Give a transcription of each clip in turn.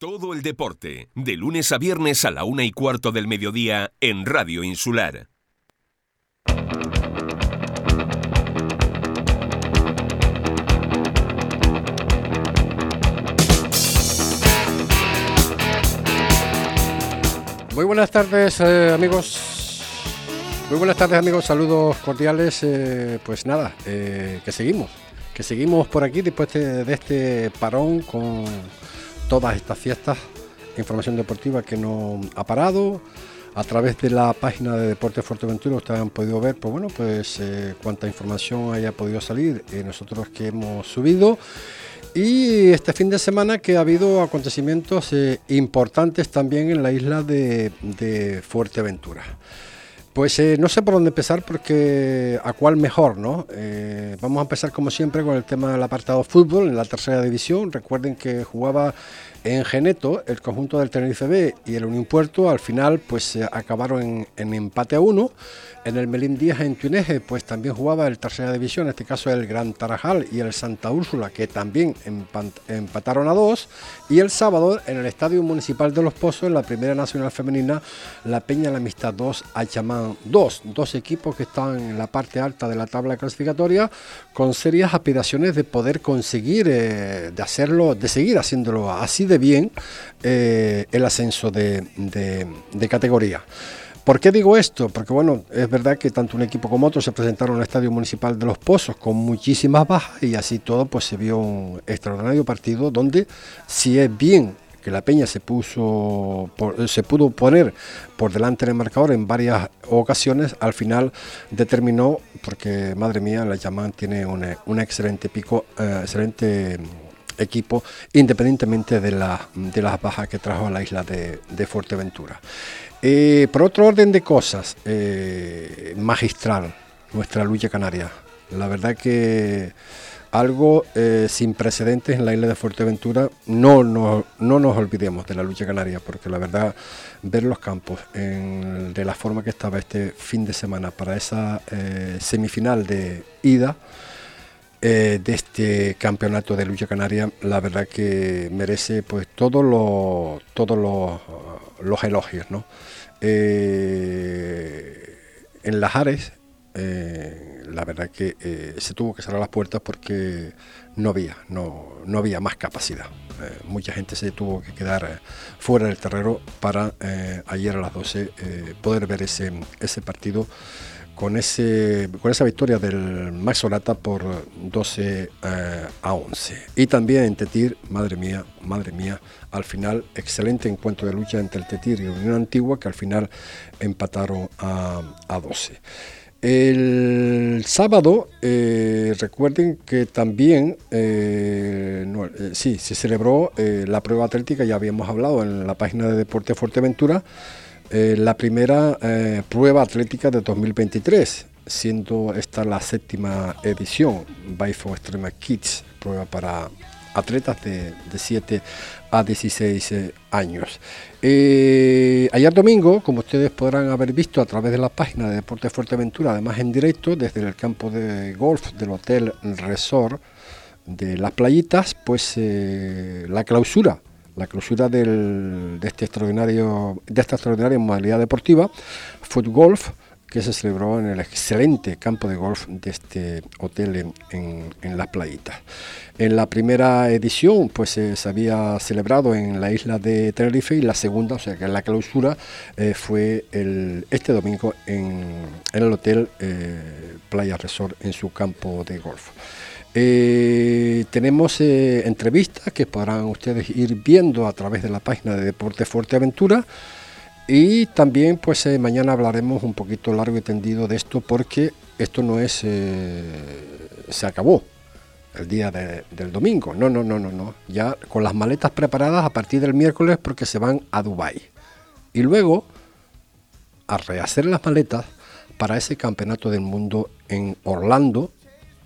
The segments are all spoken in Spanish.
Todo el deporte, de lunes a viernes a la una y cuarto del mediodía en Radio Insular. Muy buenas tardes eh, amigos. Muy buenas tardes amigos, saludos cordiales. eh, pues nada, eh, que seguimos. Que seguimos por aquí después de, de este parón con todas estas fiestas. Información deportiva que no ha parado. A través de la página de Deportes Fuerteventura ustedes han podido ver, pues bueno, pues eh, cuánta información haya podido salir. eh, nosotros que hemos subido. Y este fin de semana que ha habido acontecimientos eh, importantes también en la isla de, de Fuerteventura. Pues eh, no sé por dónde empezar porque a cuál mejor, ¿no? Eh, vamos a empezar como siempre con el tema del apartado fútbol en la tercera división. Recuerden que jugaba en Geneto el conjunto del Tenerife B y el Unión Puerto. Al final pues eh, acabaron en, empate a uno. En el Melín Díaz en Tuineje pues también jugaba el tercera división, en este caso el Gran Tarajal y el Santa Úrsula que también empataron a dos. Y el sábado en el Estadio Municipal de Los Pozos en la Primera Nacional Femenina la Peña La Amistad 2 a Chamán 2. Dos equipos que están en la parte alta de la tabla clasificatoria con serias aspiraciones de poder conseguir, eh, de hacerlo, de seguir haciéndolo así de bien eh, el ascenso de, categoría. ¿Por qué digo esto? Porque bueno, es verdad que tanto un equipo como otro se presentaron al Estadio Municipal de Los Pozos con muchísimas bajas y así todo pues se vio un extraordinario partido donde si es bien que la Peña se puso por- se pudo poner por delante del marcador en varias ocasiones, al final determinó, porque madre mía, la Yaman tiene un, un excelente pico, eh, excelente equipo, independientemente de, la- de las bajas que trajo a la isla de, de Fuerteventura. Eh, por otro orden de cosas, eh, magistral, nuestra lucha canaria. La verdad que algo eh, sin precedentes en la isla de Fuerteventura, no, no, no nos olvidemos de la lucha canaria, porque la verdad, ver los campos en- de la forma que estaba este fin de semana para esa semifinal de ida, eh, de este campeonato de lucha canaria, la verdad que merece pues todos los todos los, los elogios, ¿no? Eh, en Las Ares, eh, la verdad que eh, se tuvo que cerrar las puertas porque no había, no, no había más capacidad. Mucha gente se tuvo que quedar fuera del terreno para ayer a las 12 eh, poder ver ese, ese partido con, ese, con esa victoria del Max Solata por 12 eh, a 11. Y también en Tetir, madre mía, madre mía, al final excelente encuentro de lucha entre el Tetir y la Unión Antigua que al final empataron a, a 12. El sábado, eh, recuerden que también, eh, sí, se celebró la prueba atlética, ya habíamos hablado en la página de Deporte Fuerteventura, eh, la primera eh, prueba atlética de 2023, siendo esta la séptima edición, Bifo Extrema Kids, prueba para atletas de, de 7 a 16 eh, años. Ayer domingo, como ustedes podrán haber visto a través de la página de Deportes Fuerteventura, además en directo desde el campo de golf del Hotel Resort de las playitas, pues la clausura, la clausura de este extraordinario, de esta extraordinaria modalidad deportiva, Foot Golf, que se celebró en el excelente campo de golf de este hotel en, en- las playitas. En la primera edición pues eh, se había celebrado en la isla de Tenerife y la segunda, o sea que la clausura eh, fue este domingo en, en el hotel eh, Playa Resort en su campo de golf. Eh, tenemos eh, entrevistas que podrán ustedes ir viendo a través de la página de Deportes Fuerteventura. Y también, pues eh, mañana hablaremos un poquito largo y tendido de esto, porque esto no es. se acabó el día de- del domingo. No, no, no, no, no. Ya con las maletas preparadas a partir del miércoles, porque se van a Dubái. Y luego a rehacer las maletas para ese campeonato del mundo en Orlando,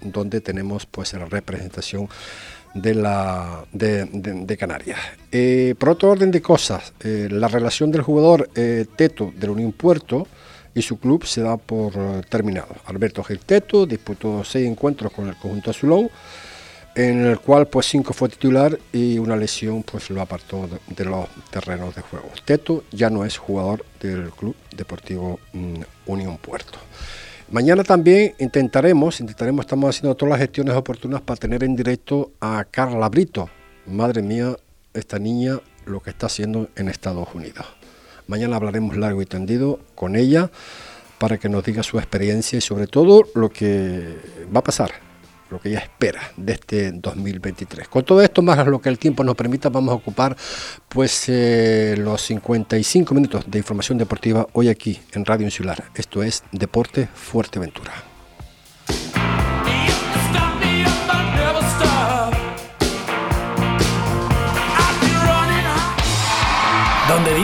donde tenemos pues la representación de, la, de, Canarias. Eh, por otro orden de cosas, eh, la relación del jugador eh, Teto de la Unión Puerto y su club se da por terminado. Alberto Gil Teto disputó seis encuentros con el conjunto azulón, en el cual pues cinco fue titular y una lesión pues lo apartó de, los terrenos de juego. Teto ya no es jugador del Club Deportivo mm, Unión Puerto. Mañana también intentaremos, intentaremos, estamos haciendo todas las gestiones oportunas para tener en directo a Carla Brito. Madre mía, esta niña lo que está haciendo en Estados Unidos. Mañana hablaremos largo y tendido con ella para que nos diga su experiencia y sobre todo lo que va a pasar, lo que ella espera de este 2023. Con todo esto, más lo que el tiempo nos permita, vamos a ocupar pues eh, los 55 minutos de información deportiva hoy aquí en Radio Insular. Esto es Deporte Fuerteventura.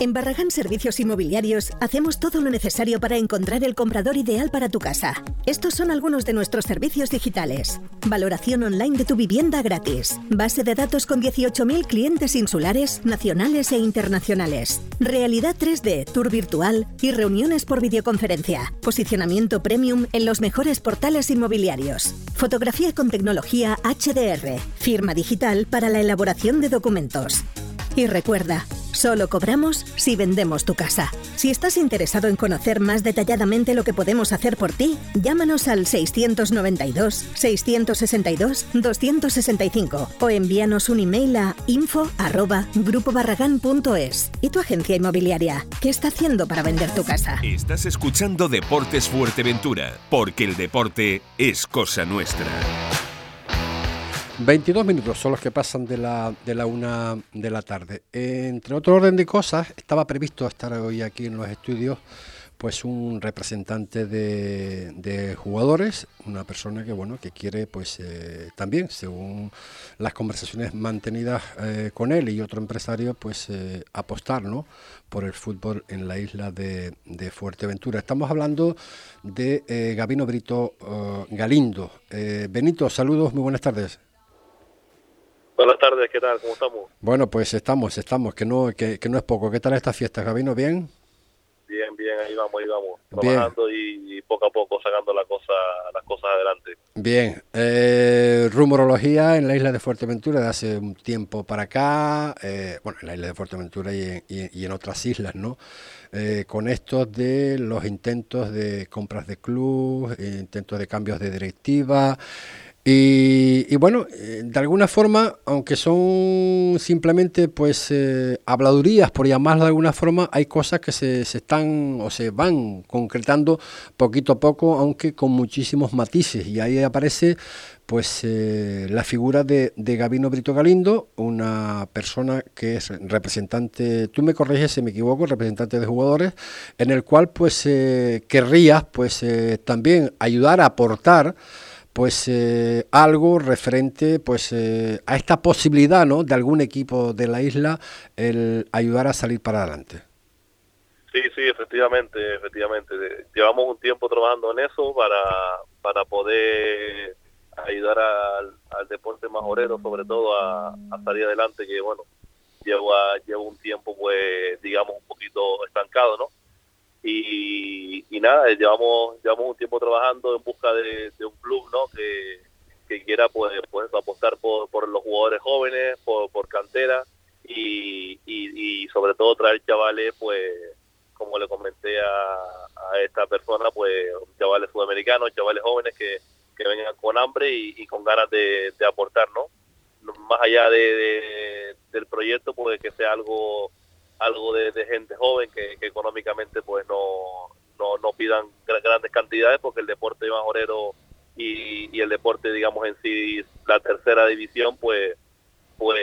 En Barragán Servicios Inmobiliarios hacemos todo lo necesario para encontrar el comprador ideal para tu casa. Estos son algunos de nuestros servicios digitales. Valoración online de tu vivienda gratis. Base de datos con 18.000 clientes insulares, nacionales e internacionales. Realidad 3D, tour virtual y reuniones por videoconferencia. Posicionamiento premium en los mejores portales inmobiliarios. Fotografía con tecnología HDR. Firma digital para la elaboración de documentos. Y recuerda, Solo cobramos si vendemos tu casa. Si estás interesado en conocer más detalladamente lo que podemos hacer por ti, llámanos al 692-662-265 o envíanos un email a info@grupobarragán.es. ¿Y tu agencia inmobiliaria qué está haciendo para vender tu casa? Estás escuchando Deportes Fuerteventura, porque el deporte es cosa nuestra. 22 minutos son los que pasan de la, de la una de la tarde. Entre otro orden de cosas, estaba previsto estar hoy aquí en los estudios pues un representante de, jugadores, una persona que bueno que quiere pues eh, también según las conversaciones mantenidas eh, con él y otro empresario pues eh, apostar ¿no? por el fútbol en la isla de, de Fuerteventura. Estamos hablando de Gabino Brito Galindo. Benito, saludos, muy buenas tardes. Buenas tardes, ¿qué tal? ¿Cómo estamos? Bueno, pues estamos, estamos, que no, que, no es poco. ¿Qué tal esta fiesta, Gabino? ¿Bien? Bien, bien, ahí vamos, ahí vamos. Trabajando y, poco a poco sacando la cosa, las cosas adelante. Bien. Eh, rumorología en la isla de Fuerteventura de hace un tiempo para acá, eh, bueno, en la isla de Fuerteventura y en, otras islas, ¿no? Eh, con estos de los intentos de compras de club, intentos de cambios de directiva, y, bueno, eh, de alguna forma, aunque son simplemente pues eh, habladurías, por llamarlo de alguna forma, hay cosas que se, se, están o se van concretando poquito a poco, aunque con muchísimos matices. Y ahí aparece pues eh, la figura de, de, Gabino Brito Galindo, una persona que es representante, tú me corriges si me equivoco, representante de jugadores, en el cual pues querrías pues también ayudar a aportar pues eh, algo referente pues eh, a esta posibilidad ¿no? de algún equipo de la isla el ayudar a salir para adelante. Sí, sí, efectivamente, efectivamente. Llevamos un tiempo trabajando en eso para, para poder ayudar al, deporte majorero, sobre todo a, salir adelante, que bueno, lleva, lleva un tiempo pues digamos un poquito estancado, ¿no? Y, nada, llevamos llevamos un tiempo trabajando en busca de, un club ¿no? que, quiera pues, pues apostar por, por los jugadores jóvenes, por, por cantera y, y, sobre todo traer chavales, pues como le comenté a, esta persona, pues chavales sudamericanos, chavales jóvenes que, que vengan con hambre y, con ganas de, aportar, ¿no? Más allá de, del proyecto, pues que sea algo algo de, gente joven que, económicamente pues no, no, no pidan grandes cantidades porque el deporte majorero y, y el deporte digamos en sí la tercera división pues pues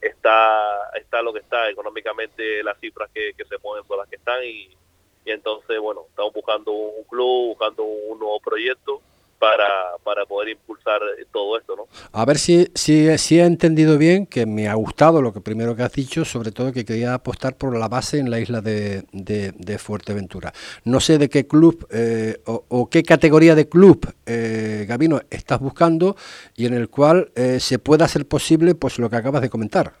está está lo que está. Económicamente las cifras que, se mueven son las que están y entonces bueno estamos buscando un club buscando un nuevo proyecto para, para poder impulsar todo esto, ¿no? A ver si, si, si he entendido bien, que me ha gustado lo que primero que has dicho, sobre todo que quería apostar por la base en la isla de, de, Fuerteventura. No sé de qué club eh, o, qué categoría de club, eh, Gabino, estás buscando y en el cual eh, se pueda hacer posible pues lo que acabas de comentar.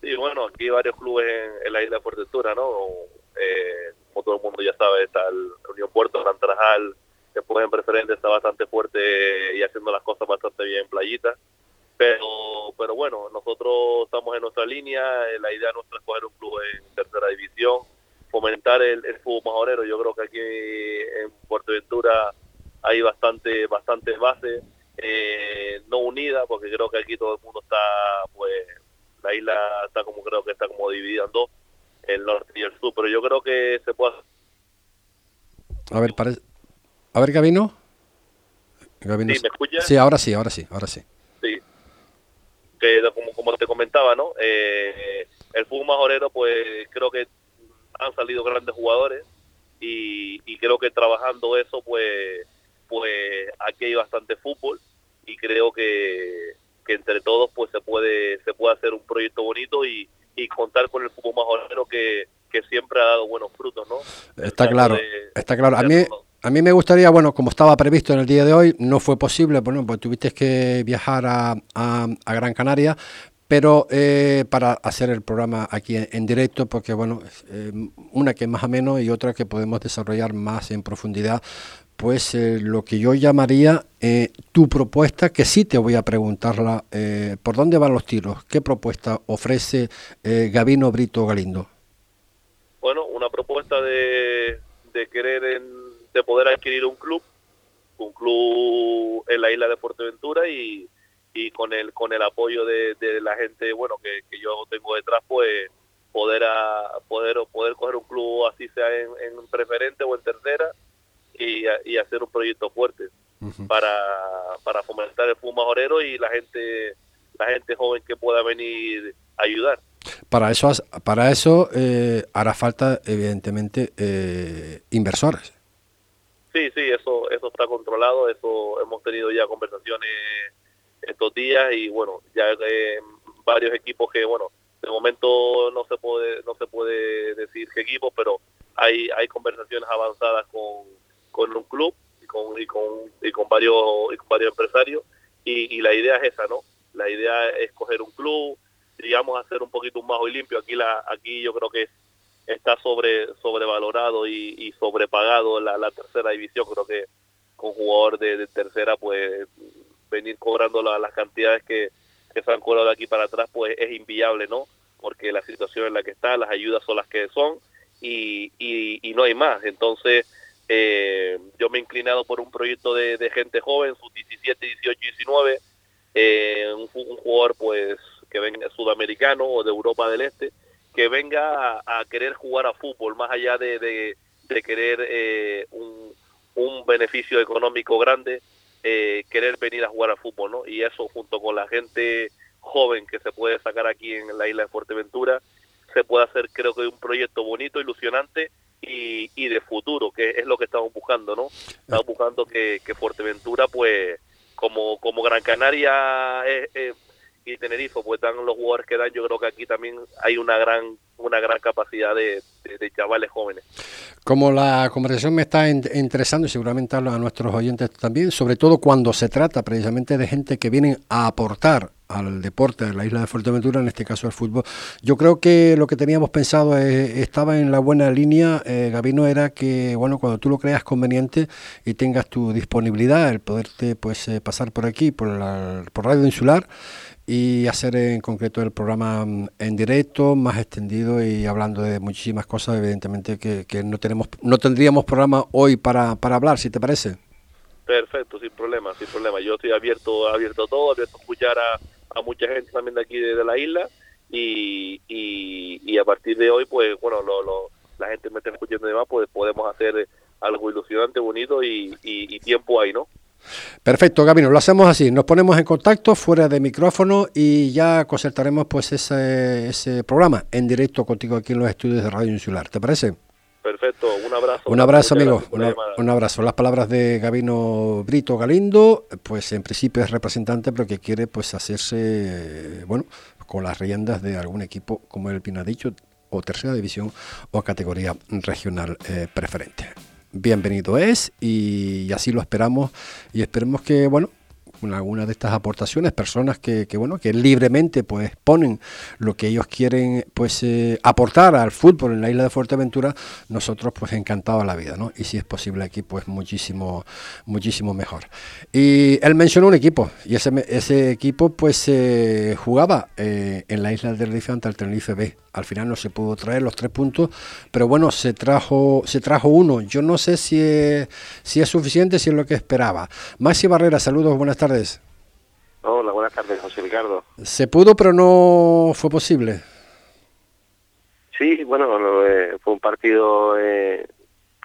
Sí, bueno, aquí hay varios clubes en, la isla de Fuerteventura, ¿no? Eh, como todo el mundo ya sabe, está el Unión Puerto, Gran Tarajal, después en preferente está bastante fuerte y haciendo las cosas bastante bien en playita. Pero, pero bueno, nosotros estamos en nuestra línea, eh, la idea nuestra es un club en tercera división, fomentar el, fútbol majorero. Yo creo que aquí en Fuerteventura hay bastante, bastante base, eh, no unida, porque creo que aquí todo el mundo está, pues, la isla está como creo que está como dividida en dos, el norte y el sur, pero yo creo que se puede... A ver, parece a ver, Gabino. ¿Sí, ¿me escuchas? Sí, ahora sí, ahora sí, ahora sí. Sí. Que como, como te comentaba, ¿no? Eh, el fútbol majorero, pues creo que han salido grandes jugadores y, creo que trabajando eso, pues, pues aquí hay bastante fútbol y creo que, que entre todos, pues se puede, se puede hacer un proyecto bonito y, y contar con el fútbol majorero que, que siempre ha dado buenos frutos, ¿no? Está claro, está claro. A mí, a mí me gustaría, bueno, como estaba previsto en el día de hoy, no fue posible, bueno, pues tuviste que viajar a, Gran Canaria, pero eh, para hacer el programa aquí en, directo, porque bueno, eh, una que más ameno y otra que podemos desarrollar más en profundidad, pues eh, lo que yo llamaría tu propuesta, que sí te voy a preguntarla, ¿por dónde van los tiros? ¿Qué propuesta ofrece Gabino Brito Galindo? Bueno, una propuesta de, de querer en de poder adquirir un club, un club en la isla de Fuerteventura y, y con el con el apoyo de, la gente bueno que, yo tengo detrás pues poder a, poder poder coger un club así sea en, preferente o en tercera y, y hacer un proyecto fuerte para, para fomentar el fútbol majorero y la gente la gente joven que pueda venir a ayudar. Para eso para eso eh, hará falta evidentemente eh, inversores Sí, sí, eso, eso está controlado, eso hemos tenido ya conversaciones estos días y bueno, ya eh, varios equipos que bueno, de momento no se puede no se puede decir qué equipos, pero hay hay conversaciones avanzadas con, con un club y con y con, y con varios y con varios empresarios y, y la idea es esa, ¿no? La idea es coger un club, digamos hacer un poquito y limpio. Aquí la aquí yo creo que está sobre sobrevalorado y, y sobrepagado la, la, tercera división. Creo que con jugador de, tercera, pues venir cobrando las cantidades que, que se han cobrado de aquí para atrás, pues es inviable, ¿no? Porque la situación en la que está, las ayudas son las que son y, y, no hay más. Entonces, eh, yo me he inclinado por un proyecto de, de gente joven, sus 17, 18, 19, eh, un, un jugador pues que venga sudamericano o de Europa del Este, que venga a, querer jugar a fútbol, más allá de, de, querer eh, un, un, beneficio económico grande, eh, querer venir a jugar a fútbol, ¿no? Y eso junto con la gente joven que se puede sacar aquí en la isla de Fuerteventura, se puede hacer creo que un proyecto bonito, ilusionante y, y de futuro, que es lo que estamos buscando, ¿no? Estamos buscando que, que Fuerteventura, pues, como, como Gran Canaria es, y Tenerife, pues dan los jugadores que dan, yo creo que aquí también hay una gran una gran capacidad de, chavales jóvenes. Como la conversación me está interesando y seguramente a, nuestros oyentes también, sobre todo cuando se trata precisamente de gente que vienen a aportar al deporte de la isla de Fuerteventura, en este caso el fútbol. Yo creo que lo que teníamos pensado estaba en la buena línea, eh, Gabino, era que bueno cuando tú lo creas conveniente y tengas tu disponibilidad, el poderte pues eh, pasar por aquí, por, la, por Radio Insular, y hacer en concreto el programa mm, en directo, más extendido y hablando de muchísimas cosas, evidentemente que, que no tenemos no tendríamos programa hoy para, para hablar, si te parece. Perfecto, sin problema, sin problema. Yo estoy abierto, abierto a todo, abierto a escuchar a, mucha gente también de aquí de, la isla y, y, a partir de hoy, pues bueno, lo, la gente me está escuchando y demás, pues podemos hacer algo ilusionante, bonito y, y, y tiempo ahí, ¿no? Perfecto, Gabino, lo hacemos así, nos ponemos en contacto fuera de micrófono y ya concertaremos pues ese, ese programa en directo contigo aquí en los estudios de Radio Insular, ¿te parece? Perfecto, un abrazo. Un abrazo, amigo. un abrazo. Las palabras de Gabino Brito Galindo, pues en principio es representante, pero que quiere pues hacerse, bueno, con las riendas de algún equipo, como él bien ha dicho, o tercera división o categoría regional eh, preferente. Bienvenido es y así lo esperamos y esperemos que, bueno, alguna de estas aportaciones, personas que, bueno, que libremente pues ponen lo que ellos quieren pues eh, aportar al fútbol en la isla de Fuerteventura, nosotros pues encantados la vida, ¿no? Y si es posible aquí pues muchísimo, muchísimo mejor. Y él mencionó un equipo, y ese, ese equipo pues eh, jugaba en la isla de Tenerife ante el Tenerife B. Al final no se pudo traer los tres puntos, pero bueno, se trajo, se trajo uno. Yo no sé si es, si es suficiente, si es lo que esperaba. Maxi Barrera, saludos, buenas tardes. Hola, buenas tardes, José Ricardo. Se pudo, pero no fue posible. Sí, bueno, eh, fue un partido eh,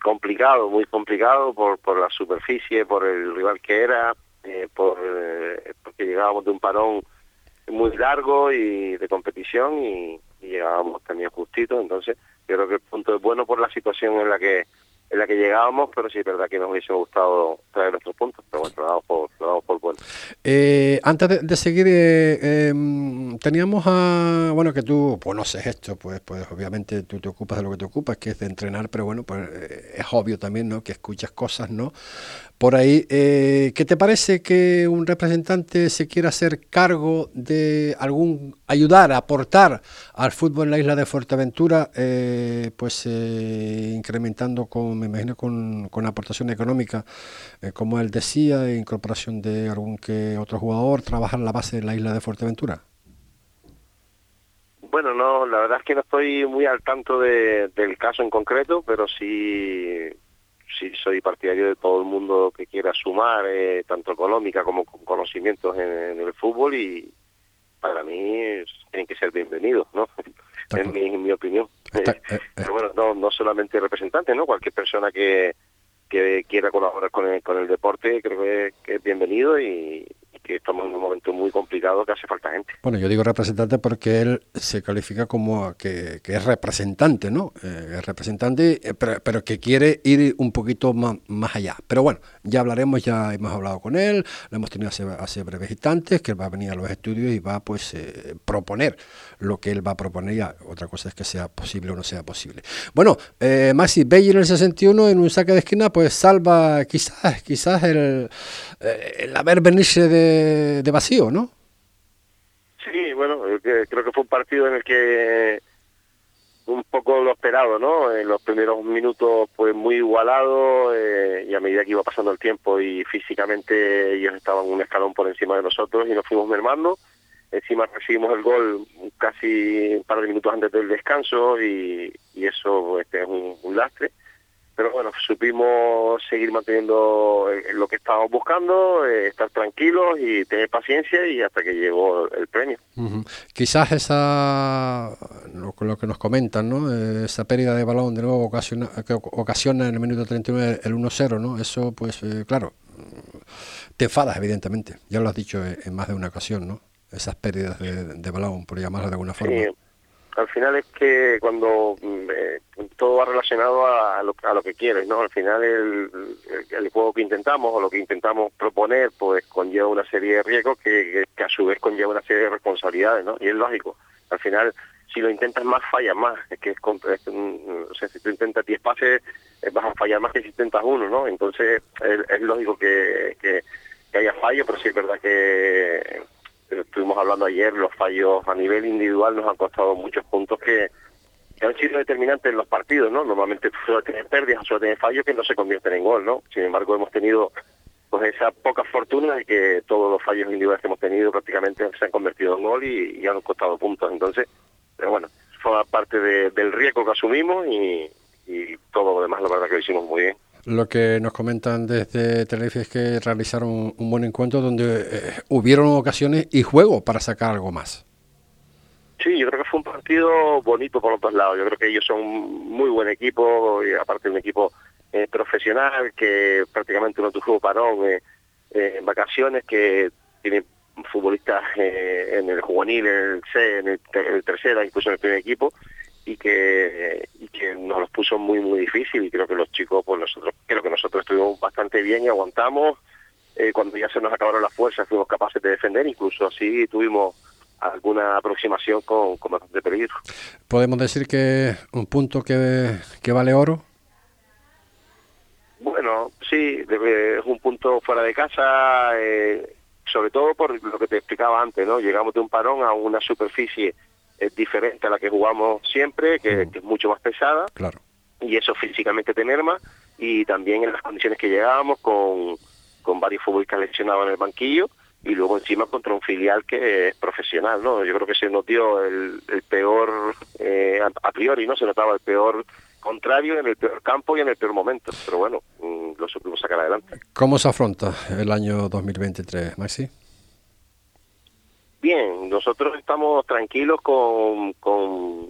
complicado, muy complicado por, por la superficie, por el rival que era, eh, por, porque llegábamos de un parón muy largo y de competición y, llegábamos también justito, entonces yo creo que el punto es bueno por la situación en la que en la que llegábamos, pero sí es verdad que nos hubiese gustado traer nuestros puntos, pero bueno, lo damos por, lo damos por bueno. Eh, antes de, seguir, eh, em, teníamos a, bueno, que tú conoces esto, pues, pues obviamente tú te ocupas de lo que te ocupas, que es de entrenar, pero bueno, pues eh, es obvio también, ¿no? Que escuchas cosas, ¿no? Por ahí, ¿qué te parece que un representante se quiera hacer cargo de algún, ayudar, aportar al fútbol en la isla de Fuerteventura, pues incrementando con me imagino con, con aportación económica, eh, como él decía, incorporación de algún que otro jugador, trabajar la base de la isla de Fuerteventura. Bueno, no, la verdad es que no estoy muy al tanto de, del caso en concreto, pero sí, sí soy partidario de todo el mundo que quiera sumar, eh, tanto económica como con conocimientos en, el fútbol y para mí tienen que ser bienvenidos, ¿no? en mi, opinión. Eh, eh. Pero bueno, no, no solamente representantes, ¿no? Cualquier persona que, que quiera colaborar con el, con el deporte creo que, que es bienvenido y, que estamos en un momento muy complicado que hace falta gente. Bueno, yo digo representante porque él se califica como que, es representante, ¿no? Eh, es representante, eh, pero, que quiere ir un poquito más, más, allá. Pero bueno, ya hablaremos, ya hemos hablado con él, lo hemos tenido hace, hace breves instantes, que él va a venir a los estudios y va pues eh, proponer lo que él va a proponer ya. Otra cosa es que sea posible o no sea posible. Bueno, eh, Maxi, Belli en el 61 en un saque de esquina pues salva quizás, quizás el, el haber venirse de de, vacío, ¿no? Sí, bueno, creo que fue un partido en el que un poco lo esperado, ¿no? En los primeros minutos pues muy igualado eh, y a medida que iba pasando el tiempo y físicamente ellos estaban un escalón por encima de nosotros y nos fuimos mermando. Encima recibimos el gol casi un par de minutos antes del descanso y, eso este, es un lastre pero bueno, supimos seguir manteniendo eh, lo que estábamos buscando, eh, estar tranquilos y tener paciencia y hasta que llegó el premio. Quizás esa, lo, lo, que nos comentan, ¿no? esa pérdida de balón de nuevo ocasiona, que ocasiona en el minuto 39 el 1-0, ¿no? Eso, pues, eh, claro, te enfadas, evidentemente. Ya lo has dicho en más de una ocasión, ¿no? Esas pérdidas de, balón, por llamarlo de alguna forma al final es que cuando mm, eh, todo va relacionado a, lo, que quieres, ¿no? Al final el, juego que intentamos o lo que intentamos proponer pues conlleva una serie de riesgos que, que, a su vez conlleva una serie de responsabilidades, ¿no? Y es lógico. Al final, si lo intentas más, fallas más. Es que es, o sea, si tú intentas 10 pases, eh, vas a fallar más que si intentas uno, ¿no? Entonces es, lógico que, que, que haya fallo, pero sí es verdad que estuvimos hablando ayer, los fallos a nivel individual nos han costado muchos puntos que, han sido determinantes en los partidos, ¿no? Normalmente suele tener pérdidas, suele tener fallos que no se convierten en gol, ¿no? Sin embargo, hemos tenido pues esa poca fortuna de que todos los fallos individuales que hemos tenido prácticamente se han convertido en gol y, han costado puntos. Entonces, pero bueno, fue parte del riesgo que asumimos y, y todo lo demás, la verdad que lo hicimos muy bien. Lo que nos comentan desde Tenerife es que realizaron un buen encuentro donde eh, hubieron ocasiones y juego para sacar algo más. Sí, yo creo que fue un partido bonito por los dos lados. Yo creo que ellos son un muy buen equipo, y aparte un equipo eh, profesional que prácticamente no tuvo parón eh, en vacaciones, que tiene futbolistas en el juvenil, en el C, en el tercera, incluso en el primer equipo y que, y que nos los puso muy muy difícil. Y creo que los chicos pues nosotros creo que nosotros estuvimos bastante bien y aguantamos. Eh, cuando ya se nos acabaron las fuerzas fuimos capaces de defender. Incluso así tuvimos alguna aproximación con, con bastante peligro. Podemos decir que un punto que, que vale oro bueno sí es un punto fuera de casa eh, sobre todo por lo que te explicaba antes no llegamos de un parón a una superficie es diferente a la que jugamos siempre, que, es mucho más pesada. Claro. Y eso físicamente te merma. Y también en las condiciones que llegábamos con, con varios futbolistas lesionados en el banquillo y luego encima contra un filial que es profesional, ¿no? Yo creo que se notó el, el peor, eh, a priori, ¿no? Se notaba el peor contrario en el peor campo y en el peor momento. Pero bueno, mm, lo supimos sacar adelante. ¿Cómo se afronta el año 2023, Maxi? Bien, nosotros estamos tranquilos con, con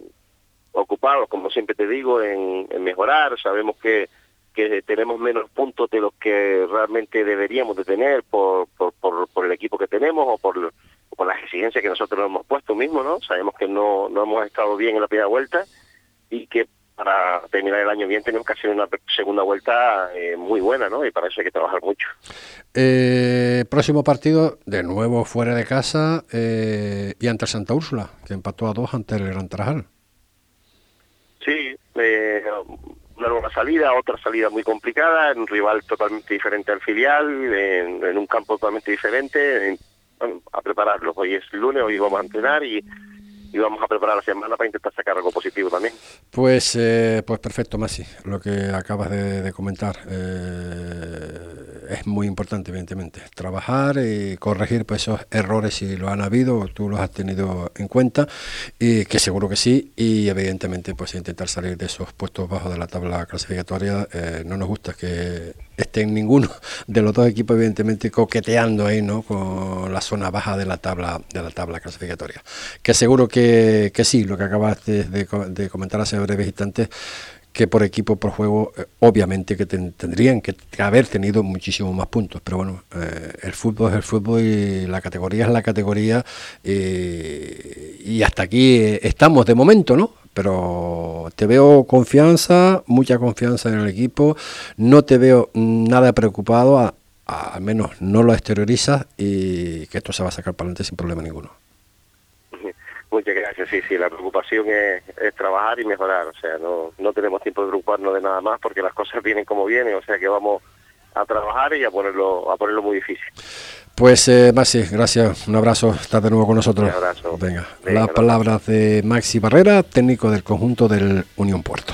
ocupados, como siempre te digo, en, mejorar. Sabemos que, que tenemos menos puntos de los que realmente deberíamos de tener por, por, por, el equipo que tenemos o por, por las exigencias que nosotros hemos puesto mismo, ¿no? Sabemos que no, no hemos estado bien en la primera vuelta para terminar el año bien tenemos que hacer una segunda vuelta eh, muy buena, ¿no? Y para eso hay que trabajar mucho. Eh, próximo partido, de nuevo fuera de casa eh, y ante Santa Úrsula, que empató a dos ante el Gran Tarajal. Sí, eh, una nueva salida, otra salida muy complicada, un rival totalmente diferente al filial, en, un campo totalmente diferente, a prepararlo. Hoy es lunes, hoy vamos a entrenar y y vamos a preparar la semana para intentar sacar algo positivo también. Pues, eh, pues perfecto, Masi, lo que acabas de, comentar. Eh, es muy importante, evidentemente, trabajar y corregir pues, esos errores si lo han habido, tú los has tenido en cuenta, y que seguro que sí, y evidentemente pues intentar salir de esos puestos bajos de la tabla clasificatoria. Eh, no nos gusta que estén ninguno de los dos equipos evidentemente coqueteando ahí no con la zona baja de la tabla de la tabla clasificatoria que seguro que, que sí lo que acabas de, comentar hace breves instantes que por equipo, por juego, eh, obviamente que tendrían que haber tenido muchísimos más puntos, pero bueno, eh, el fútbol es el fútbol y la categoría es la categoría y hasta aquí eh, estamos de momento, ¿no? pero te veo confianza, mucha confianza en el equipo, no te veo nada preocupado, al menos no lo exteriorizas y que esto se va a sacar para adelante sin problema ninguno. Muchas gracias, sí, sí, la preocupación es, trabajar y mejorar, o sea, no, no tenemos tiempo de preocuparnos de nada más porque las cosas vienen como vienen, o sea que vamos a trabajar y a ponerlo, a ponerlo muy difícil. Pues eh, Maxi, gracias, un abrazo, estás de nuevo con nosotros. Un abrazo. Venga, las palabras de Maxi Barrera, técnico del conjunto del Unión Puerto.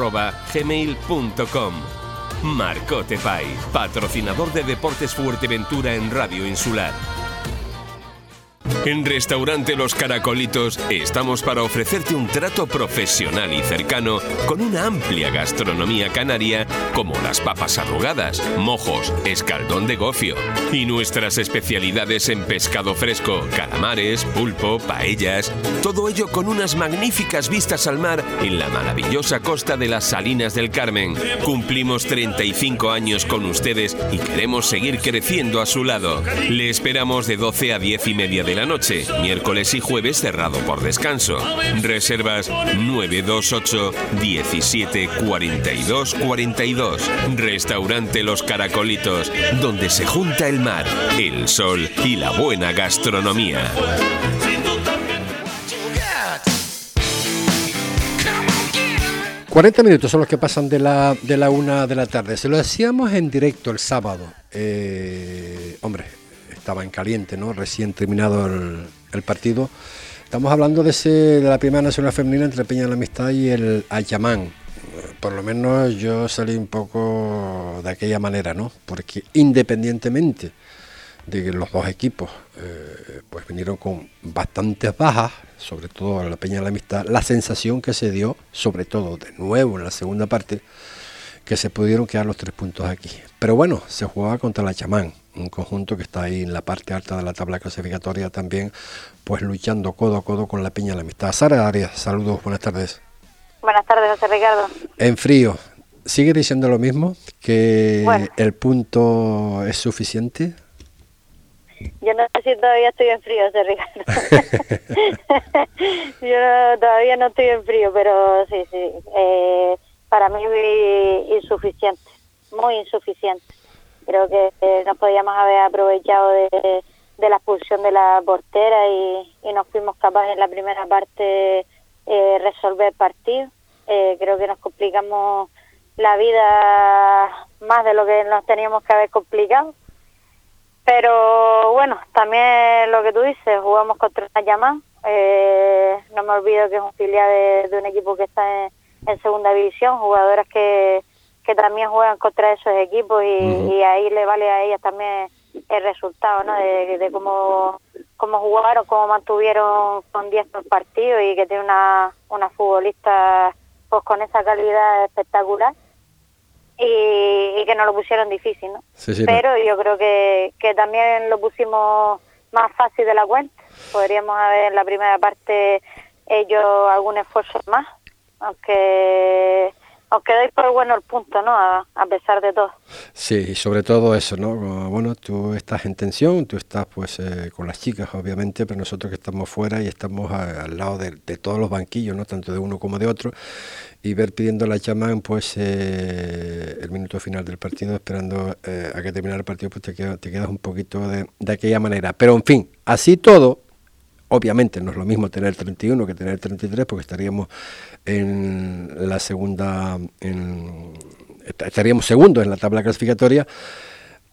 gmail.com. Patrocinador de Deportes Fuerteventura en Radio Insular. En Restaurante Los Caracolitos estamos para ofrecerte un trato profesional y cercano con una amplia gastronomía canaria como las papas arrugadas, mojos, escaldón de gofio y nuestras especialidades en pescado fresco, calamares, pulpo, paellas, todo ello con unas magníficas vistas al mar en la maravillosa costa de las Salinas del Carmen. Cumplimos 35 años con ustedes y queremos seguir creciendo a su lado. Le esperamos de 12 a 10 y media de la noche, miércoles y jueves cerrado por descanso. Reservas 928 17 42 42. Restaurante Los Caracolitos, donde se junta el mar, el sol y la buena gastronomía. 40 minutos son los que pasan de la, de la una de la tarde. Se lo hacíamos en directo el sábado. Eh, hombre, estaba en caliente, ¿no? Recién terminado el, partido. Estamos hablando de, ese, de la primera nacional femenina entre Peña de la Amistad y el Ayamán. Por lo menos yo salí un poco de aquella manera, ¿no? Porque independientemente de que los dos equipos eh, pues vinieron con bastantes bajas, sobre todo la Peña de la Amistad, la sensación que se dio, sobre todo de nuevo en la segunda parte, que se pudieron quedar los tres puntos aquí. Pero bueno, se jugaba contra la Chamán, un conjunto que está ahí en la parte alta de la tabla clasificatoria también, pues luchando codo a codo con la Peña de la Amistad. Sara Arias, saludos, buenas tardes. Buenas tardes, José Ricardo. En frío, ¿sigue diciendo lo mismo? ¿Que el punto es suficiente? Yo no sé si todavía estoy en frío, José Ricardo. Yo todavía no estoy en frío, pero sí, sí. Eh, para mí insuficiente, muy insuficiente. Creo que eh, nos podíamos haber aprovechado de, la expulsión de la portera y, y nos fuimos capaces en la primera parte eh, resolver el partido. Eh, creo que nos complicamos la vida más de lo que nos teníamos que haber complicado pero bueno, también lo que tú dices, jugamos contra Yamán. Eh, no me olvido que es un filial de, un equipo que está en, segunda división, jugadoras que, que también juegan contra esos equipos y, ahí le vale a ellas también el resultado, ¿no? De, cómo, cómo jugaron, cómo mantuvieron con 10 partidos y que tiene una, una futbolista pues con esa calidad espectacular y, que nos lo pusieron difícil, ¿no? Pero yo creo que, que también lo pusimos más fácil de la cuenta. Podríamos haber en la primera parte hecho algún esfuerzo más, aunque aunque doy por bueno el punto, ¿no? A, pesar de todo. Sí, y sobre todo eso, ¿no? Bueno, tú estás en tensión, tú estás pues eh, con las chicas, obviamente, pero nosotros que estamos fuera y estamos al lado de, todos los banquillos, ¿no? Tanto de uno como de otro, y ver pidiendo la chamán, pues eh, el minuto final del partido, esperando eh, a que terminara el partido, pues te, te quedas un poquito de, de aquella manera. Pero en fin, así todo, Obviamente no es lo mismo tener 31 que tener 33 porque estaríamos en la segunda, estaríamos segundos en la tabla clasificatoria.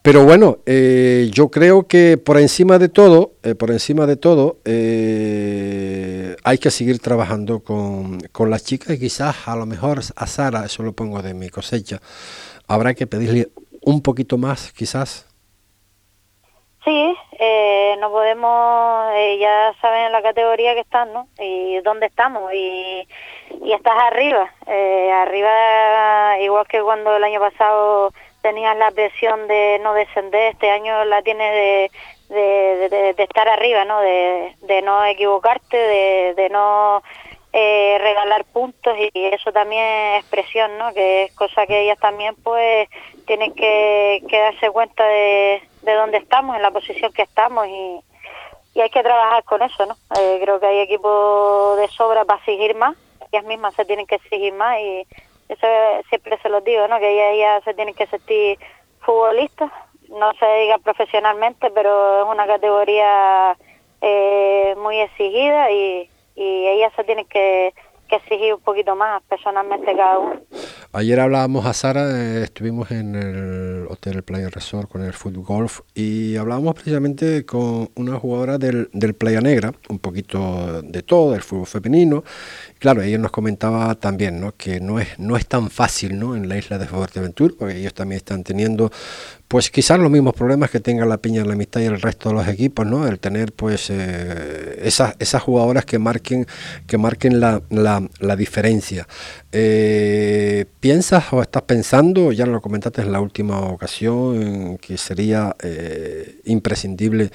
Pero bueno, eh, yo creo que por encima de todo, eh, por encima de todo, eh, hay que seguir trabajando con, con las chicas y quizás a lo mejor a Sara, eso lo pongo de mi cosecha, habrá que pedirle un poquito más, quizás. Sí, eh, no podemos, eh, ya saben la categoría que están, ¿no? Y dónde estamos, y, y estás arriba, eh, arriba igual que cuando el año pasado tenías la presión de no descender, este año la tienes de, de, de, estar arriba, ¿no? De, de no equivocarte, de, de no eh, regalar puntos y eso también es presión, ¿no? Que es cosa que ellas también pues tienen que, darse cuenta de, de dónde estamos, en la posición que estamos y, y hay que trabajar con eso, ¿no? Eh, creo que hay equipos de sobra para exigir más, ellas mismas se tienen que exigir más y eso siempre se los digo, ¿no? Que ellas, se tienen que sentir futbolistas, no se diga profesionalmente, pero es una categoría eh, muy exigida y, y ellas se tienen que, que exigir un poquito más personalmente cada uno. Ayer hablábamos a Sara, eh, estuvimos en el Hotel Playa Resort con el Foot Golf y hablábamos precisamente con una jugadora del, del Playa Negra, un poquito de todo, del fútbol femenino. Claro, ella nos comentaba también ¿no? que no es, no es tan fácil ¿no? en la isla de Fuerteventura, porque ellos también están teniendo pues quizás los mismos problemas que tenga la Piña en la Amistad y el resto de los equipos, ¿no? El tener pues eh, esas, esas jugadoras que marquen, que marquen la, la, la diferencia. Eh, ¿Piensas o estás pensando, ya lo comentaste en la última ocasión, que sería eh, imprescindible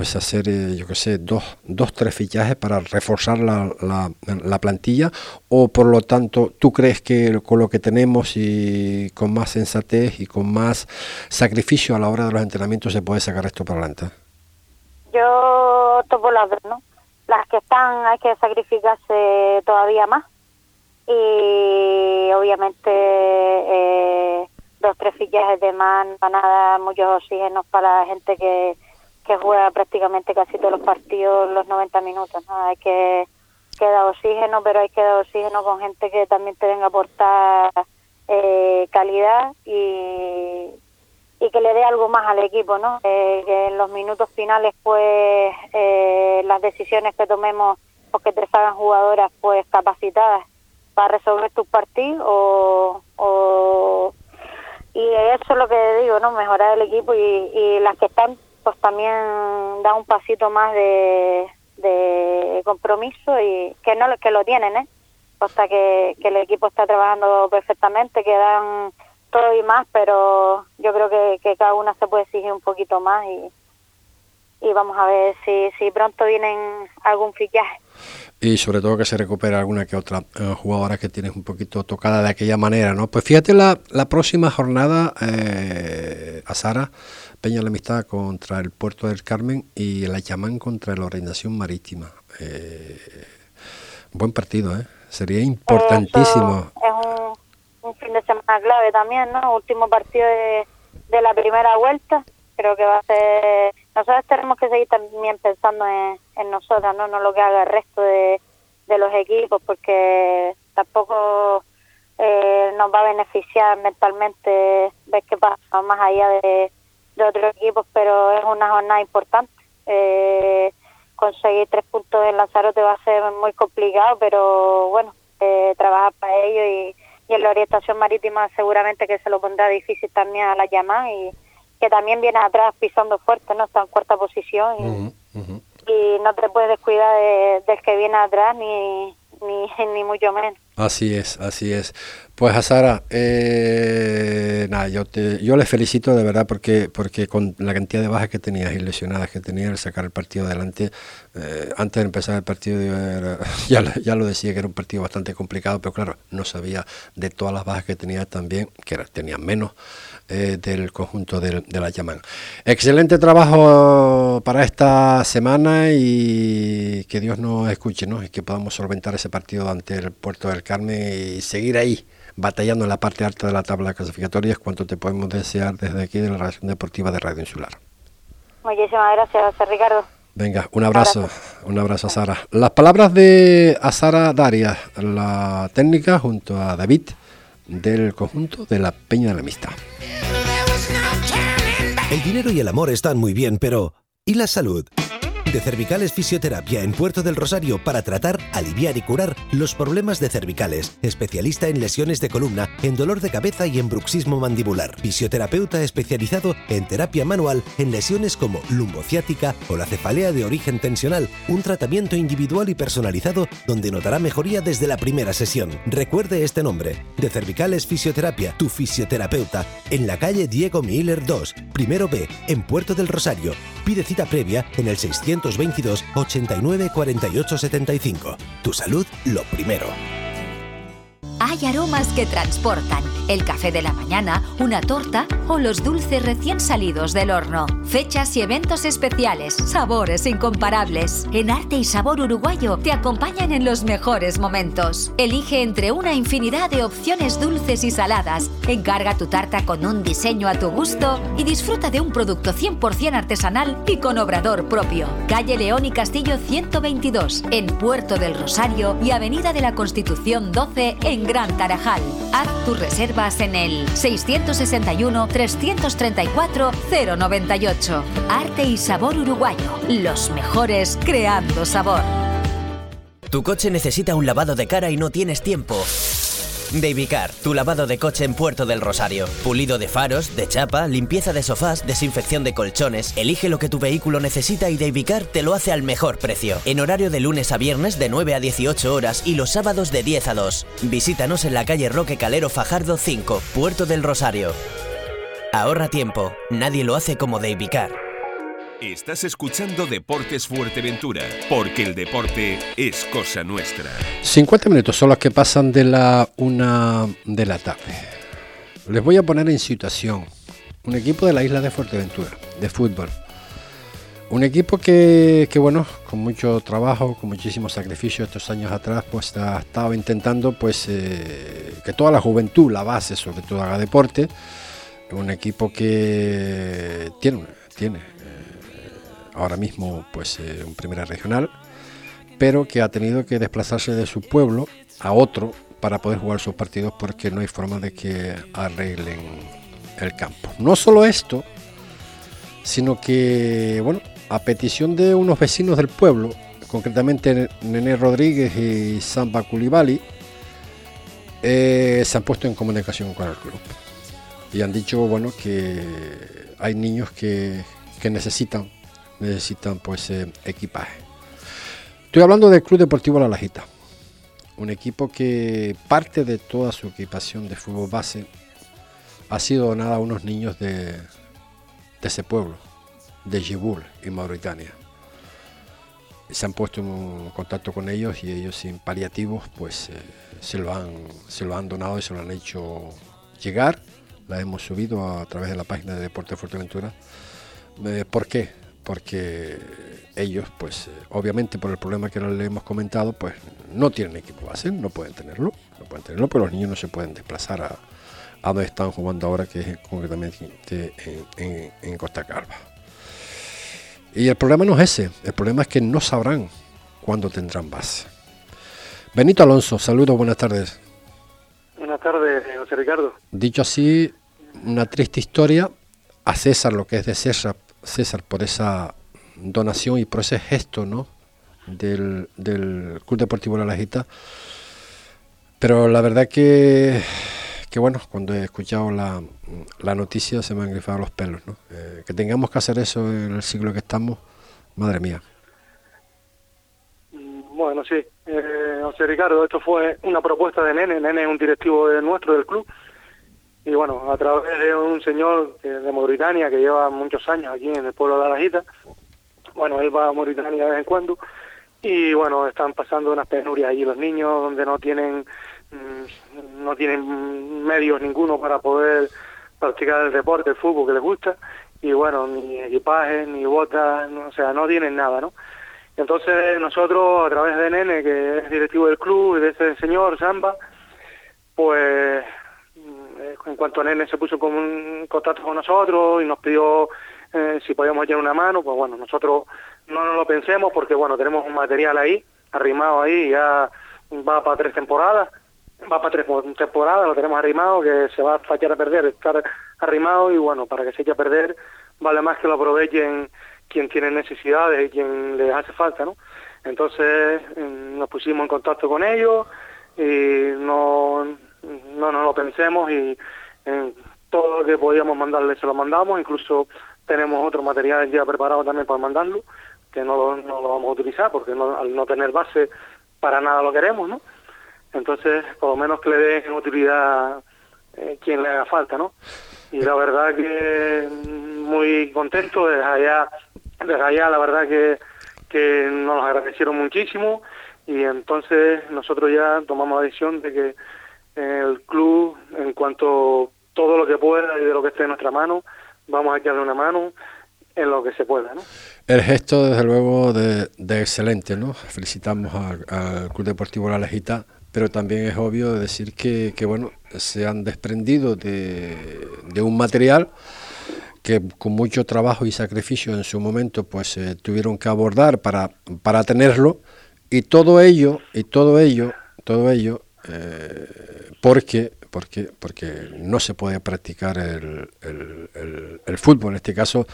pues hacer, eh, yo qué sé, dos, dos, tres fichajes para reforzar la, la, plantilla o por lo tanto tú crees que con lo que tenemos y con más sensatez y con más sacrificio a la hora de los entrenamientos se puede sacar esto para adelante? Yo por las dos, ¿no? Las que están hay que sacrificarse todavía más y obviamente eh, dos, tres fichajes de más van a dar muchos oxígenos para la gente que, que juega prácticamente casi todos los partidos los 90 minutos, ¿no? Hay que, que dar oxígeno, pero hay que dar oxígeno con gente que también te venga a aportar eh, calidad y, y que le dé algo más al equipo, ¿no? Eh, que en los minutos finales, pues, eh, las decisiones que tomemos, pues que te salgan jugadoras, pues, capacitadas para resolver tus partidos o, o, y eso es lo que digo, ¿no? Mejorar el equipo y, y las que están, pues, también da un pasito más de, de compromiso y que no que lo tienen, ¿eh? Hasta que, que el equipo está trabajando perfectamente, que dan todo y más, pero yo creo que, que cada una se puede exigir un poquito más y, y vamos a ver si, si pronto vienen algún fichaje. Y sobre todo que se recupere alguna que otra eh, jugadora que tienes un poquito tocada de aquella manera, ¿no? Pues fíjate la, la próxima jornada eh, a Sara Peña la Amistad contra el Puerto del Carmen y la llaman contra la Orientación Marítima. Eh, buen partido, ¿eh? Sería importantísimo. Es un, un fin de semana clave también, ¿no? Último partido de, de la primera vuelta. Creo que va a ser. Nosotros tenemos que seguir también pensando en, en nosotras, ¿no? No lo que haga el resto de, de los equipos, porque tampoco eh, nos va a beneficiar mentalmente ver qué pasa más allá de, de otros equipos, pero es una jornada importante. Eh, conseguir tres puntos en Lanzarote va a ser muy complicado, pero bueno, eh, trabajar para ello y, y en la orientación marítima seguramente que se lo pondrá difícil también a la llamada y que también viene atrás pisando fuerte, no está en cuarta posición y, no te puedes descuidar de- del que viene atrás ni, ni, ni mucho menos. Así es, así es. Pues a Sara, eh, nada, yo te, yo le felicito de verdad porque porque con la cantidad de bajas que tenías y lesionadas que tenías, el sacar el partido adelante, eh, antes de empezar el partido era- ya, ya lo decía que era un partido bastante complicado, pero claro, no sabía de todas las bajas que tenías también, que era, tenían menos eh, del conjunto del- de, la Yaman. Excelente trabajo para esta semana y que Dios nos escuche, ¿no? Y que podamos solventar ese partido ante el Puerto del Carmen y seguir ahí batallando en la parte alta de la tabla clasificatoria es cuanto te podemos desear desde aquí de la Relación Deportiva de Radio Insular. Muchísimas gracias, Ricardo. Venga, un abrazo, un abrazo a Sara. Las palabras de a Sara Darias, la técnica, junto a David, del conjunto de la Peña de la Amistad. El dinero y el amor están muy bien, pero ¿y la salud? De Cervicales Fisioterapia en Puerto del Rosario para tratar, aliviar y curar los problemas de cervicales. Especialista en lesiones de columna, en dolor de cabeza y en bruxismo mandibular. Fisioterapeuta especializado en terapia manual en lesiones como lumbociática o la cefalea de origen tensional. Un tratamiento individual y personalizado donde notará mejoría desde la primera sesión. Recuerde este nombre. De Cervicales Fisioterapia, tu fisioterapeuta. En la calle Diego Miller 2, primero B, en Puerto del Rosario. Pide cita previa en el 622 89 48 75. Tu salud, lo primero. Hay aromas que transportan. El café de la mañana, una torta o los dulces recién salidos del horno. Fechas y eventos especiales, sabores incomparables. En Arte y Sabor Uruguayo te acompañan en los mejores momentos. Elige entre una infinidad de opciones dulces y saladas. Encarga tu tarta con un diseño a tu gusto y disfruta de un producto 100% artesanal y con obrador propio. Calle León y Castillo 122, en Puerto del Rosario y Avenida de la Constitución 12, en Gran Tarajal. Haz tus reservas en el 661-334-098. Arte y Sabor Uruguayo, los mejores creando sabor. Tu coche necesita un lavado de cara y no tienes tiempo. Davicar, tu lavado de coche en Puerto del Rosario. Pulido de faros, de chapa, limpieza de sofás, desinfección de colchones. Elige lo que tu vehículo necesita y Davicar te lo hace al mejor precio. En horario de lunes a viernes de 9 a 18 horas y los sábados de 10 a 2. Visítanos en la calle Roque Calero Fajardo 5, Puerto del Rosario. Ahorra tiempo, nadie lo hace como Davicar. Estás escuchando Deportes Fuerteventura, porque el deporte es cosa nuestra. 50 minutos son los que pasan de la una de la tarde. Les voy a poner en situación un equipo de la isla de Fuerteventura, de fútbol. Un equipo que, que, bueno, con mucho trabajo, con muchísimo sacrificio estos años atrás, pues ha estado intentando pues eh, que toda la juventud, la base sobre todo, haga deporte. Un equipo que tiene, tiene ahora mismo pues eh, un primera regional, pero que ha tenido que desplazarse de su pueblo a otro para poder jugar sus partidos porque no hay forma de que arreglen el campo. No solo esto, sino que, bueno, a petición de unos vecinos del pueblo, concretamente Nené Rodríguez y Samba Culibali, eh, se han puesto en comunicación con el club. Y han dicho, bueno, que hay niños que, necesitan, necesitan pues eh, equipaje. Estoy hablando del Club Deportivo La Lajita, un equipo que parte de toda su equipación de fútbol base ha sido donada a unos niños de, ese pueblo de Jebul, en Mauritania. Se han puesto en contacto con ellos y ellos sin paliativos pues eh, se, lo han, se lo han donado y se lo han hecho llegar. La hemos subido a, través de la página de Deporte Fuerteventura. Eh, ¿Por qué? Porque ellos, pues eh, obviamente por el problema que le hemos comentado, pues no tienen equipo base, no pueden tenerlo, no pueden tenerlo, pero los niños no se pueden desplazar a, a donde están jugando ahora, que es concretamente en Costa Calva. Y el problema no es ese, el problema es que no sabrán cuándo tendrán base. Benito Alonso, saludos, buenas tardes. Buenas tardes, José Ricardo. Dicho así, una triste historia a César, lo que es de César, César por esa donación y por ese gesto ¿no? del, del Club Deportivo La Lajita. Pero la verdad que que bueno, cuando he escuchado la, noticia se me han grifado los pelos, ¿no? Eh, que tengamos que hacer eso en el siglo que estamos, madre mía. Bueno, sí, eh, José Ricardo, esto fue una propuesta de Nene, Nene es un directivo de nuestro del club, y bueno, a través de un señor de Mauritania que lleva muchos años aquí en el pueblo de Alajita, bueno, él va a Mauritania de vez en cuando, y bueno, están pasando unas penurias allí los niños donde no tienen Mm, no tienen medios ninguno para poder practicar el deporte, el fútbol que les gusta, y bueno, ni equipaje, ni botas, o sea, no tienen nada, ¿no? Entonces nosotros, a través de Nene, que es directivo del club, y de ese señor, Samba, pues en cuanto Nene se puso en contacto con nosotros y nos pidió eh, si podíamos echar una mano, pues bueno, nosotros no nos lo pensemos porque bueno, tenemos un material ahí, arrimado ahí, ya va para tres temporadas, va para tres temporadas, lo tenemos arrimado, que se va a echar a perder, estar arrimado y bueno, para que se eche a perder vale más que lo aprovechen quien tiene necesidades y quien les hace falta, ¿no? Entonces mm, nos pusimos en contacto con ellos y no, no nos lo pensemos y en todo lo que podíamos mandarle se lo mandamos, incluso tenemos otro material ya preparado también para mandarlo, que no lo, no lo vamos a utilizar porque no, al no tener base para nada lo queremos, ¿no? Entonces, por lo menos que le den utilidad eh, quien le haga falta, ¿no? Y la verdad que muy contento desde allá, desde allá la verdad que, que nos agradecieron muchísimo y entonces nosotros ya tomamos la decisión de que el club, en cuanto todo lo que pueda y de lo que esté en nuestra mano, vamos a echarle una mano en lo que se pueda. El gesto, desde luego, de, excelente, ¿no? Felicitamos al Club Deportivo La Lejita pero también es obvio decir que, bueno, se han desprendido de, un material que con mucho trabajo y sacrificio en su momento pues eh, tuvieron que abordar para, para tenerlo y todo ello y todo ello todo ello eh, porque porque porque no se puede practicar el, el, fútbol en este caso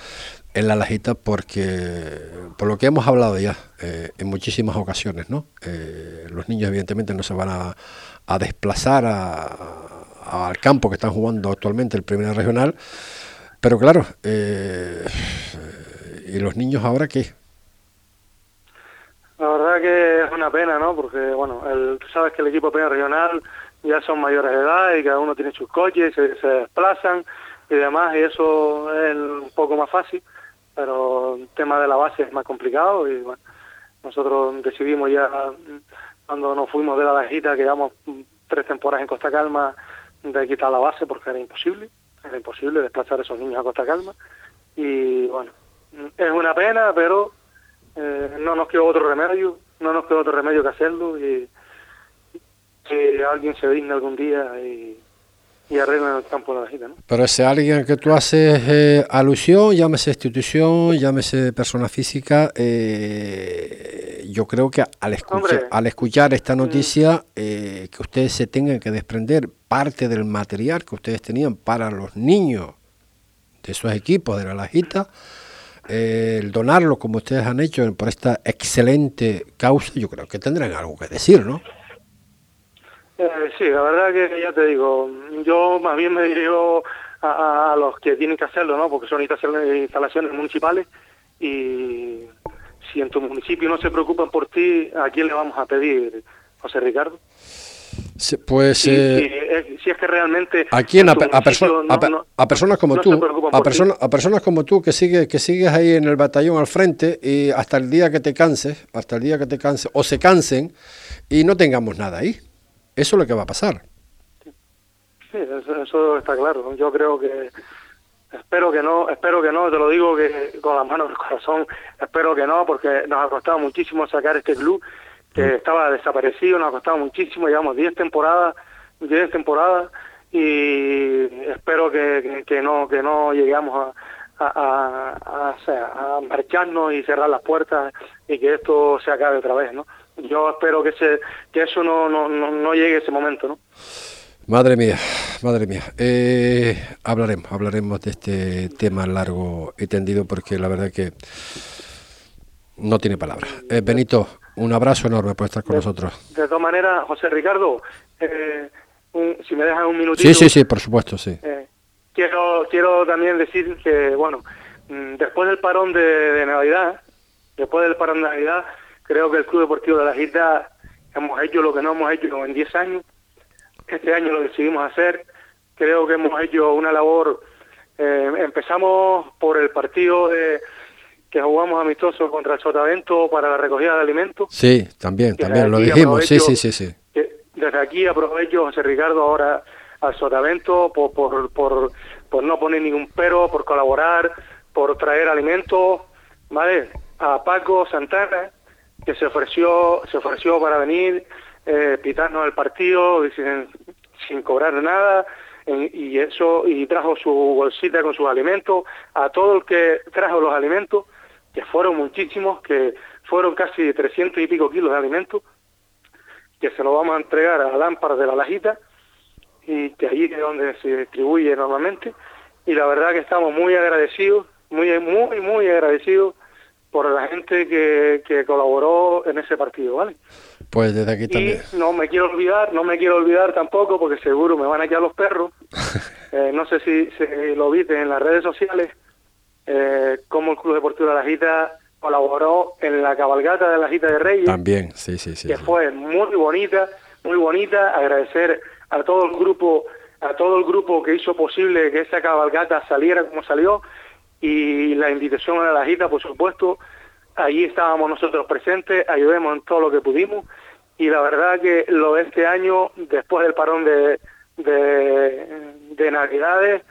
en la lajita porque, por lo que hemos hablado ya eh, en muchísimas ocasiones, ¿no? Eh, los niños evidentemente no se van a, desplazar al campo que están jugando actualmente el Primera Regional, pero claro, eh, ¿y los niños ahora qué? La verdad que es una pena, ¿no? Porque, bueno, el, tú sabes que el equipo Primera Regional ya son mayores de edad y cada uno tiene sus coches, se, se desplazan y demás, y eso es un poco más fácil pero el tema de la base es más complicado y bueno, nosotros decidimos ya cuando nos fuimos de la lejita, que llevamos tres temporadas en Costa Calma, de quitar la base porque era imposible, era imposible desplazar a esos niños a Costa Calma. Y bueno, es una pena, pero eh, no nos queda otro remedio, no nos queda otro remedio que hacerlo y que alguien se digne algún día y, y el campo de la gita, ¿no? Pero ese alguien que tú haces eh, alusión, llámese institución, llámese persona física, eh, yo creo que al escuchar, al escuchar esta Mm. noticia, eh, que ustedes se tengan que desprender parte del material que ustedes tenían para los niños de esos equipos de la Lajita, eh, el donarlo como ustedes han hecho por esta excelente causa, yo creo que tendrán algo que decir, ¿no? Eh, sí, la verdad que ya te digo, yo más bien me dirijo a, a- los que tienen que hacerlo, ¿no? Porque son instalaciones, instalaciones municipales y si en tu municipio no se preocupan por ti, ¿a quién le vamos a pedir, José Ricardo? Pues Si, eh, si es, si es que realmente ¿A quién? A, en tu pe- a perso- municipio no- a pe- no- a personas como no tú, a, personas a personas como tú que sigues que sigues ahí en el batallón al frente y hasta el día que te canses, hasta el día que te canses o se cansen y no tengamos nada ahí. Eso es lo que va a pasar. Sí, eso, eso está claro. Yo creo que espero que no, espero que no, te lo digo que con las manos en el corazón, espero que no, porque nos ha costado muchísimo sacar este club que estaba desaparecido, nos ha costado muchísimo, llevamos 10 temporadas, 10 temporadas y espero que, que, que no que no lleguemos a marcharnos y cerrar las puertas y que esto se acabe otra vez, ¿no? Yo espero que se que eso no no, no, no llegue ese momento, ¿no? Madre mía, madre mía. Eh, hablaremos, hablaremos de este tema largo y tendido porque la verdad que no tiene palabras. Eh, Benito, un abrazo enorme por estar con nosotros. De todas maneras, José Ricardo, eh, un- si me dejas un minutito. Sí, sí, sí, por supuesto, sí. eh, quiero, quiero también decir que, bueno, mm, después del parón de, de Navidad, después del parón de Navidad, creo que el Club Deportivo de la Gita hemos hecho lo que no hemos hecho en 10 años. Este año lo decidimos hacer. Creo que hemos hecho una labor. eh, empezamos por el partido de, que jugamos amistoso contra el Sotavento para la recogida de alimentos. Sí, también, también lo dijimos. Sí, sí, sí, sí. desde aquí aprovecho, José Ricardo, ahora al Sotavento por, por, por, por no poner ningún pero, por colaborar, por traer alimentos, ¿vale? A Paco Santana, que se ofreció, se ofreció para venir, eh, pitarnos el partido sin, cobrar nada, y eso, y trajo su bolsita con sus alimentos, a todo el que trajo los alimentos, que fueron muchísimos, que fueron casi 300 y pico kilos de alimentos, que se lo vamos a entregar a Lámpara de la Lajita y que allí es donde se distribuye normalmente y la verdad que estamos muy agradecidos, muy muy muy agradecidos por la gente que, que colaboró en ese partido, ¿vale? Pues desde aquí también. Y no me quiero olvidar, no me quiero olvidar tampoco porque seguro me van a echar los perros. Eh, no sé si, si lo viste en las redes sociales, eh, cómo el Club Deportivo de la Gita colaboró en la cabalgata de la Gita de Reyes También, sí, sí, sí. que fue muy bonita, muy bonita. Agradecer a todo el grupo, a todo el grupo que hizo posible que esa cabalgata saliera como salió y la invitación a la gita, por supuesto. Allí estábamos nosotros presentes, ayudemos en todo lo que pudimos y la verdad que lo de este año, después del parón de, de, de Navidades,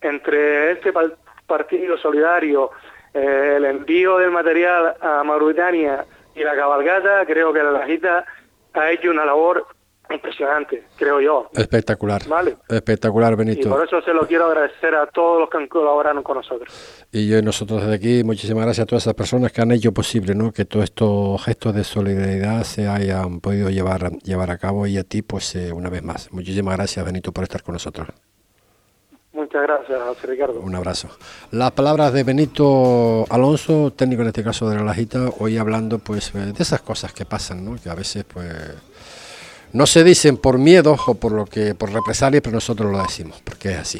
entre este par- partido solidario, eh, el envío del material a Mauritania y la cabalgata, creo que la Lajita ha hecho una labor impresionante, creo yo. Espectacular. Vale. Espectacular, Y por Benito. eso se lo quiero agradecer a todos los que han colaborado con nosotros. Y yo y nosotros desde aquí, muchísimas gracias a todas esas personas que han hecho posible ¿no? que todos estos gestos de solidaridad se hayan podido llevar, llevar a cabo y a ti, pues eh, una vez más. Muchísimas gracias, Benito, por estar con nosotros. Muchas gracias, José Ricardo. Un abrazo. Las palabras de Benito Alonso, técnico en este caso de la Lajita, hoy hablando pues eh, de esas cosas que pasan, ¿no? que a veces pues no se dicen por miedo o por lo que por represalia, pero nosotros lo decimos, porque es así.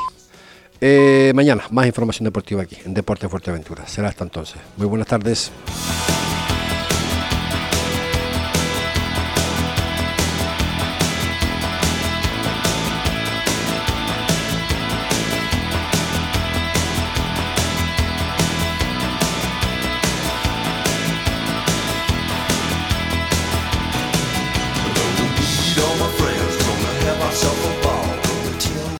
Eh, mañana, más información deportiva aquí, en Deporte Fuerteventura. Será hasta entonces. Muy buenas tardes.